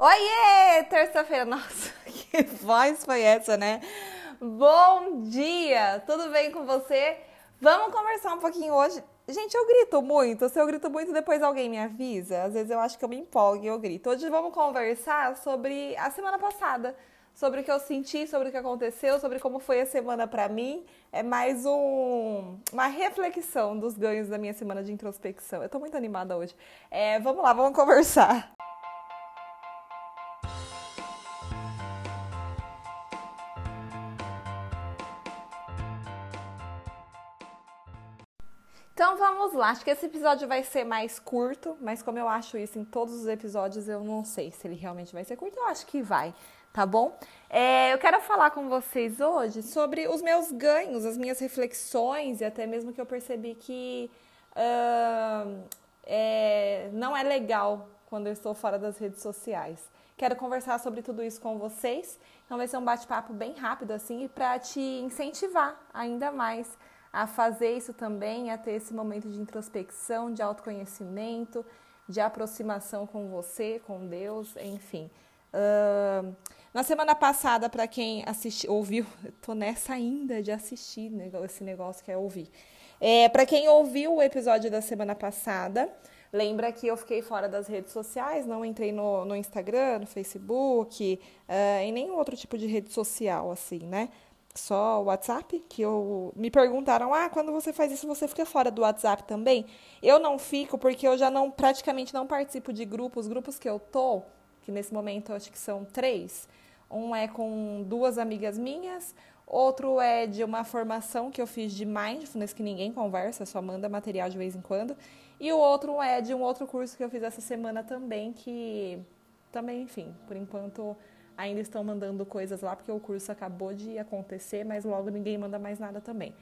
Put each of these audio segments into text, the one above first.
Oiê! Terça-feira, nossa, que voz foi essa, né? Bom dia! Tudo bem com você? Vamos conversar um pouquinho hoje. Gente, eu grito muito. Se eu grito muito, depois alguém me avisa. Às vezes eu acho que eu me empolgo e eu grito. Hoje vamos conversar sobre a semana passada, sobre o que eu senti, sobre o que aconteceu, sobre como foi a semana para mim. É mais um, uma reflexão dos ganhos da minha semana de introspecção. Eu tô muito animada hoje. É, vamos lá, vamos conversar. Vamos lá, acho que esse episódio vai ser mais curto, mas como eu acho isso em todos os episódios, eu não sei se ele realmente vai ser curto, eu acho que vai, tá bom? É, eu quero falar com vocês hoje sobre os meus ganhos, as minhas reflexões e até mesmo que eu percebi que uh, é, não é legal quando eu estou fora das redes sociais. Quero conversar sobre tudo isso com vocês, então vai ser um bate-papo bem rápido assim, para te incentivar ainda mais a fazer isso também, a ter esse momento de introspecção, de autoconhecimento, de aproximação com você, com Deus, enfim. Uh, na semana passada, para quem assistiu, ouviu, tô nessa ainda de assistir esse negócio que é ouvir. É, para quem ouviu o episódio da semana passada, lembra que eu fiquei fora das redes sociais, não entrei no, no Instagram, no Facebook, uh, em nenhum outro tipo de rede social, assim, né? Só o WhatsApp, que eu me perguntaram: "Ah, quando você faz isso, você fica fora do WhatsApp também?". Eu não fico porque eu já não praticamente não participo de grupos, os grupos que eu tô, que nesse momento eu acho que são três. Um é com duas amigas minhas, outro é de uma formação que eu fiz de mindfulness que ninguém conversa, só manda material de vez em quando, e o outro é de um outro curso que eu fiz essa semana também que também, enfim, por enquanto ainda estão mandando coisas lá porque o curso acabou de acontecer, mas logo ninguém manda mais nada também.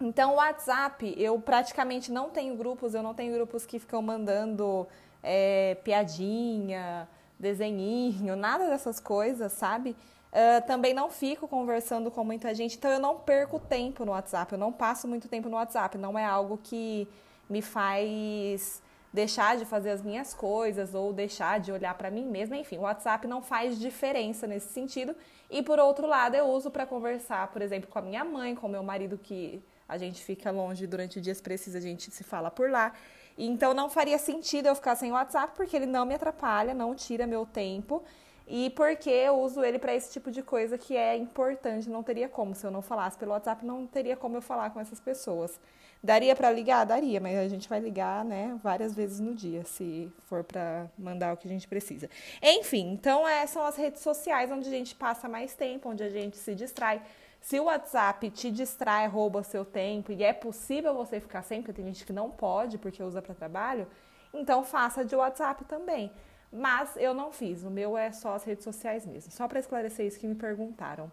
Então, o WhatsApp, eu praticamente não tenho grupos, eu não tenho grupos que ficam mandando é, piadinha, desenhinho, nada dessas coisas, sabe? Uh, também não fico conversando com muita gente, então eu não perco tempo no WhatsApp, eu não passo muito tempo no WhatsApp, não é algo que me faz deixar de fazer as minhas coisas ou deixar de olhar para mim mesma. Enfim, o WhatsApp não faz diferença nesse sentido. E por outro lado, eu uso para conversar, por exemplo, com a minha mãe, com o meu marido que a gente fica longe durante dias precisa, a gente se fala por lá. Então não faria sentido eu ficar sem o WhatsApp porque ele não me atrapalha, não tira meu tempo e porque eu uso ele para esse tipo de coisa que é importante, não teria como. Se eu não falasse pelo WhatsApp, não teria como eu falar com essas pessoas. Daria para ligar? Daria, mas a gente vai ligar, né, várias vezes no dia, se for para mandar o que a gente precisa. Enfim, então é, são as redes sociais onde a gente passa mais tempo, onde a gente se distrai. Se o WhatsApp te distrai, rouba seu tempo e é possível você ficar sem, porque tem gente que não pode porque usa para trabalho, então faça de WhatsApp também. Mas eu não fiz, o meu é só as redes sociais mesmo. Só para esclarecer isso que me perguntaram.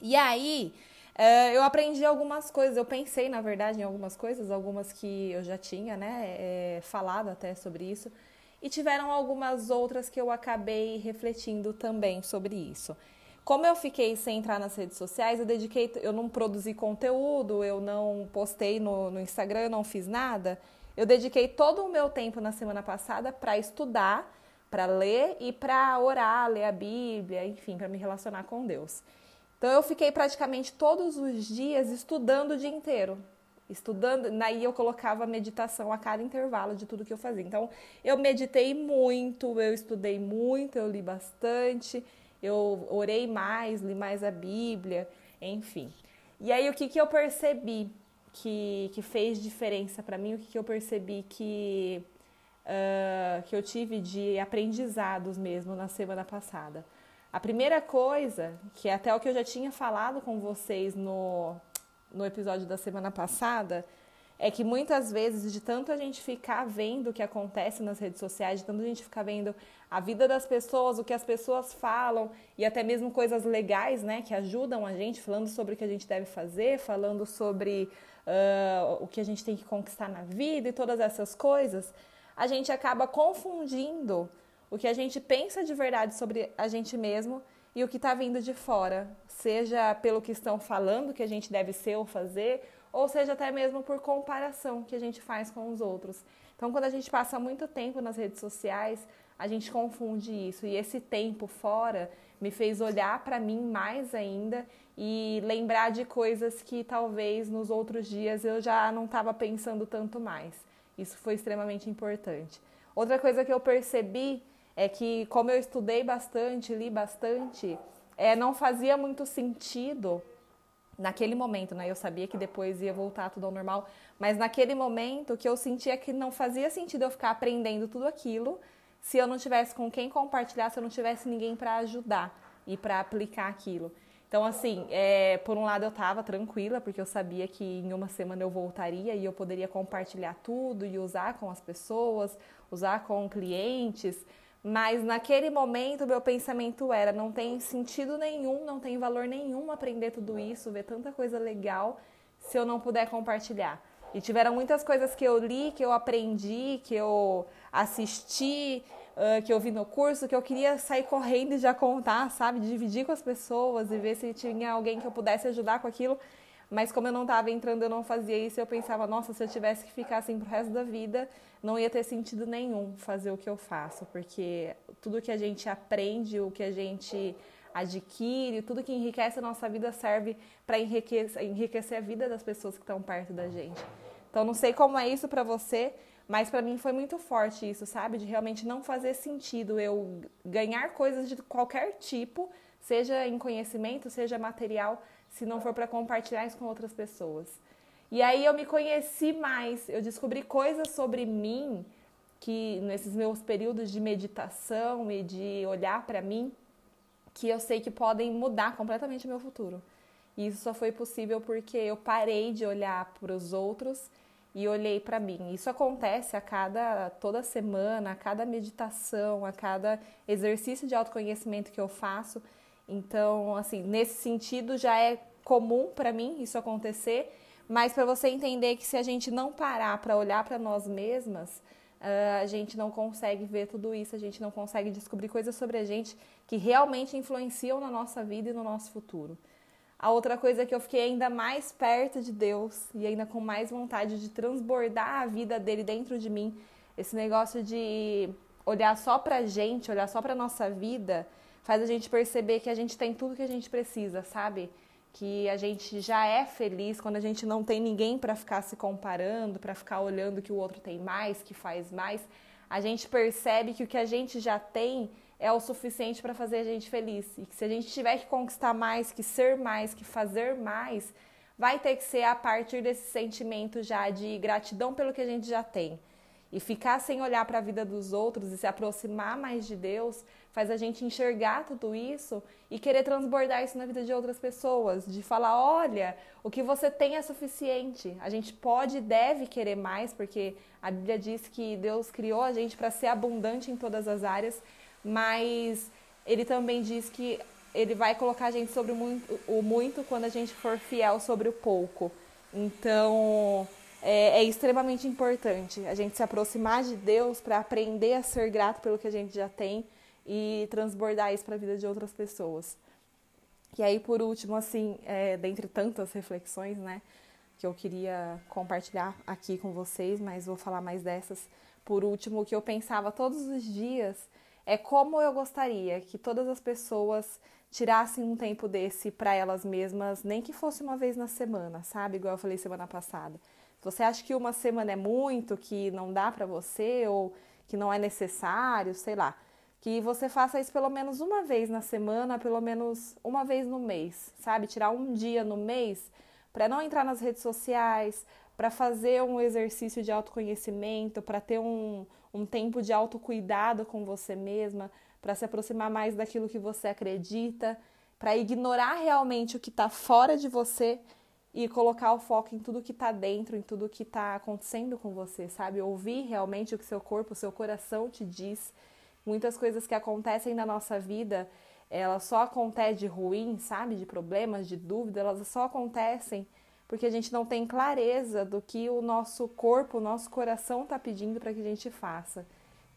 E aí, uh, eu aprendi algumas coisas, eu pensei, na verdade, em algumas coisas, algumas que eu já tinha, né, é, falado até sobre isso, e tiveram algumas outras que eu acabei refletindo também sobre isso. Como eu fiquei sem entrar nas redes sociais, eu dediquei, eu não produzi conteúdo, eu não postei no, no Instagram, eu não fiz nada. Eu dediquei todo o meu tempo na semana passada para estudar para ler e para orar, ler a Bíblia, enfim, para me relacionar com Deus. Então eu fiquei praticamente todos os dias estudando o dia inteiro. Estudando, daí eu colocava meditação a cada intervalo de tudo que eu fazia. Então eu meditei muito, eu estudei muito, eu li bastante, eu orei mais, li mais a Bíblia, enfim. E aí o que, que eu percebi que, que fez diferença para mim, o que, que eu percebi que uh, que eu tive de aprendizados mesmo na semana passada. A primeira coisa, que é até o que eu já tinha falado com vocês no, no episódio da semana passada, é que muitas vezes, de tanto a gente ficar vendo o que acontece nas redes sociais, de tanto a gente ficar vendo a vida das pessoas, o que as pessoas falam e até mesmo coisas legais, né, que ajudam a gente, falando sobre o que a gente deve fazer, falando sobre uh, o que a gente tem que conquistar na vida e todas essas coisas, a gente acaba confundindo o que a gente pensa de verdade sobre a gente mesmo e o que está vindo de fora, seja pelo que estão falando que a gente deve ser ou fazer, ou seja até mesmo por comparação que a gente faz com os outros. Então, quando a gente passa muito tempo nas redes sociais, a gente confunde isso. E esse tempo fora me fez olhar para mim mais ainda e lembrar de coisas que talvez nos outros dias eu já não estava pensando tanto mais. Isso foi extremamente importante. Outra coisa que eu percebi é que, como eu estudei bastante, li bastante, é, não fazia muito sentido naquele momento, né? Eu sabia que depois ia voltar tudo ao normal, mas naquele momento que eu sentia que não fazia sentido eu ficar aprendendo tudo aquilo se eu não tivesse com quem compartilhar, se eu não tivesse ninguém para ajudar e para aplicar aquilo. Então, assim, é, por um lado eu estava tranquila, porque eu sabia que em uma semana eu voltaria e eu poderia compartilhar tudo e usar com as pessoas, usar com clientes, mas naquele momento meu pensamento era: não tem sentido nenhum, não tem valor nenhum aprender tudo isso, ver tanta coisa legal se eu não puder compartilhar. E tiveram muitas coisas que eu li, que eu aprendi, que eu assisti, uh, que eu vi no curso, que eu queria sair correndo e já contar, sabe? Dividir com as pessoas e ver se tinha alguém que eu pudesse ajudar com aquilo. Mas como eu não estava entrando, eu não fazia isso. Eu pensava, nossa, se eu tivesse que ficar assim pro resto da vida, não ia ter sentido nenhum fazer o que eu faço, porque tudo que a gente aprende, o que a gente adquire, tudo que enriquece a nossa vida serve para enriquecer, enriquecer a vida das pessoas que estão perto da gente. Então, não sei como é isso para você, mas para mim foi muito forte isso, sabe? De realmente não fazer sentido eu ganhar coisas de qualquer tipo, seja em conhecimento, seja material, se não for para compartilhar isso com outras pessoas. E aí eu me conheci mais, eu descobri coisas sobre mim que nesses meus períodos de meditação e de olhar para mim, que eu sei que podem mudar completamente o meu futuro. E isso só foi possível porque eu parei de olhar para os outros e olhei para mim. Isso acontece a cada toda semana, a cada meditação, a cada exercício de autoconhecimento que eu faço. Então, assim, nesse sentido já é comum para mim isso acontecer mas para você entender que se a gente não parar para olhar para nós mesmas, uh, a gente não consegue ver tudo isso, a gente não consegue descobrir coisas sobre a gente que realmente influenciam na nossa vida e no nosso futuro. A outra coisa é que eu fiquei ainda mais perto de Deus e ainda com mais vontade de transbordar a vida dele dentro de mim. Esse negócio de olhar só pra gente, olhar só pra nossa vida, faz a gente perceber que a gente tem tudo que a gente precisa, sabe? que a gente já é feliz quando a gente não tem ninguém para ficar se comparando, para ficar olhando que o outro tem mais, que faz mais. A gente percebe que o que a gente já tem é o suficiente para fazer a gente feliz. E que se a gente tiver que conquistar mais, que ser mais, que fazer mais, vai ter que ser a partir desse sentimento já de gratidão pelo que a gente já tem. E ficar sem olhar para a vida dos outros e se aproximar mais de Deus faz a gente enxergar tudo isso e querer transbordar isso na vida de outras pessoas, de falar, olha, o que você tem é suficiente. A gente pode e deve querer mais, porque a Bíblia diz que Deus criou a gente para ser abundante em todas as áreas, mas ele também diz que ele vai colocar a gente sobre o muito, quando a gente for fiel sobre o pouco. Então, é, é extremamente importante a gente se aproximar de Deus para aprender a ser grato pelo que a gente já tem e transbordar isso para a vida de outras pessoas. E aí, por último, assim, é, dentre tantas reflexões, né, que eu queria compartilhar aqui com vocês, mas vou falar mais dessas. Por último, o que eu pensava todos os dias é como eu gostaria que todas as pessoas tirassem um tempo desse para elas mesmas, nem que fosse uma vez na semana, sabe? Igual eu falei semana passada você acha que uma semana é muito, que não dá para você ou que não é necessário, sei lá, que você faça isso pelo menos uma vez na semana, pelo menos uma vez no mês, sabe? Tirar um dia no mês para não entrar nas redes sociais, para fazer um exercício de autoconhecimento, para ter um, um tempo de autocuidado com você mesma, para se aproximar mais daquilo que você acredita, para ignorar realmente o que está fora de você e colocar o foco em tudo que está dentro, em tudo que está acontecendo com você, sabe? Ouvir realmente o que seu corpo, seu coração te diz. Muitas coisas que acontecem na nossa vida, elas só acontecem de ruim, sabe? De problemas, de dúvida, elas só acontecem porque a gente não tem clareza do que o nosso corpo, o nosso coração está pedindo para que a gente faça.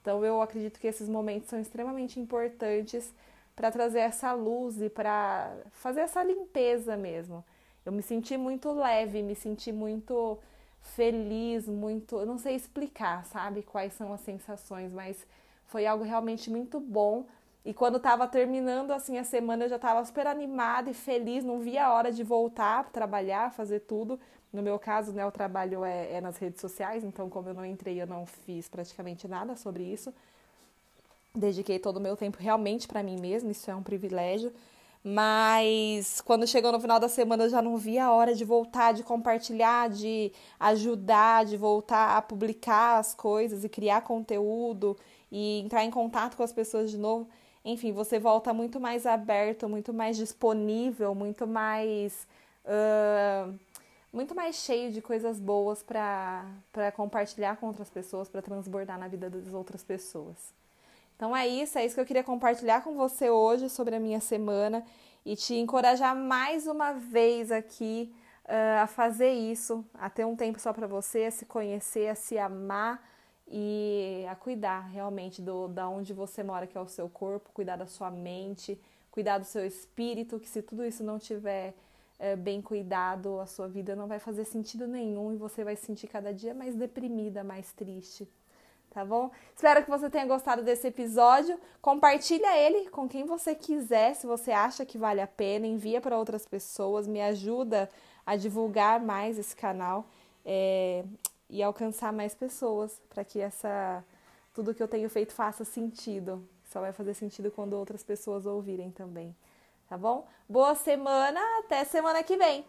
Então eu acredito que esses momentos são extremamente importantes para trazer essa luz e para fazer essa limpeza mesmo eu me senti muito leve, me senti muito feliz, muito. Eu não sei explicar, sabe, quais são as sensações, mas Foi algo realmente muito bom. E quando estava terminando assim a semana, eu já estava super animada e feliz, não via a hora de voltar para trabalhar, fazer tudo. No meu caso, né, o trabalho é, é nas redes sociais, então como eu não entrei, eu não fiz praticamente nada sobre isso. Dediquei todo o meu tempo realmente para mim mesma, isso é um privilégio. Mas quando chegou no final da semana eu já não via a hora de voltar, de compartilhar, de ajudar, de voltar a publicar as coisas e criar conteúdo e entrar em contato com as pessoas de novo. Enfim, você volta muito mais aberto, muito mais disponível, muito mais. Uh, muito mais cheio de coisas boas para compartilhar com outras pessoas, para transbordar na vida das outras pessoas. Então é isso, é isso que eu queria compartilhar com você hoje sobre a minha semana e te encorajar mais uma vez aqui uh, a fazer isso, a ter um tempo só para você, a se conhecer, a se amar e a cuidar realmente do da onde você mora, que é o seu corpo, cuidar da sua mente, cuidar do seu espírito, que se tudo isso não tiver uh, bem cuidado, a sua vida não vai fazer sentido nenhum e você vai se sentir cada dia mais deprimida, mais triste tá bom? Espero que você tenha gostado desse episódio. Compartilha ele com quem você quiser, se você acha que vale a pena, envia para outras pessoas, me ajuda a divulgar mais esse canal é, e alcançar mais pessoas para que essa tudo que eu tenho feito faça sentido. Só vai fazer sentido quando outras pessoas ouvirem também, tá bom? Boa semana, até semana que vem.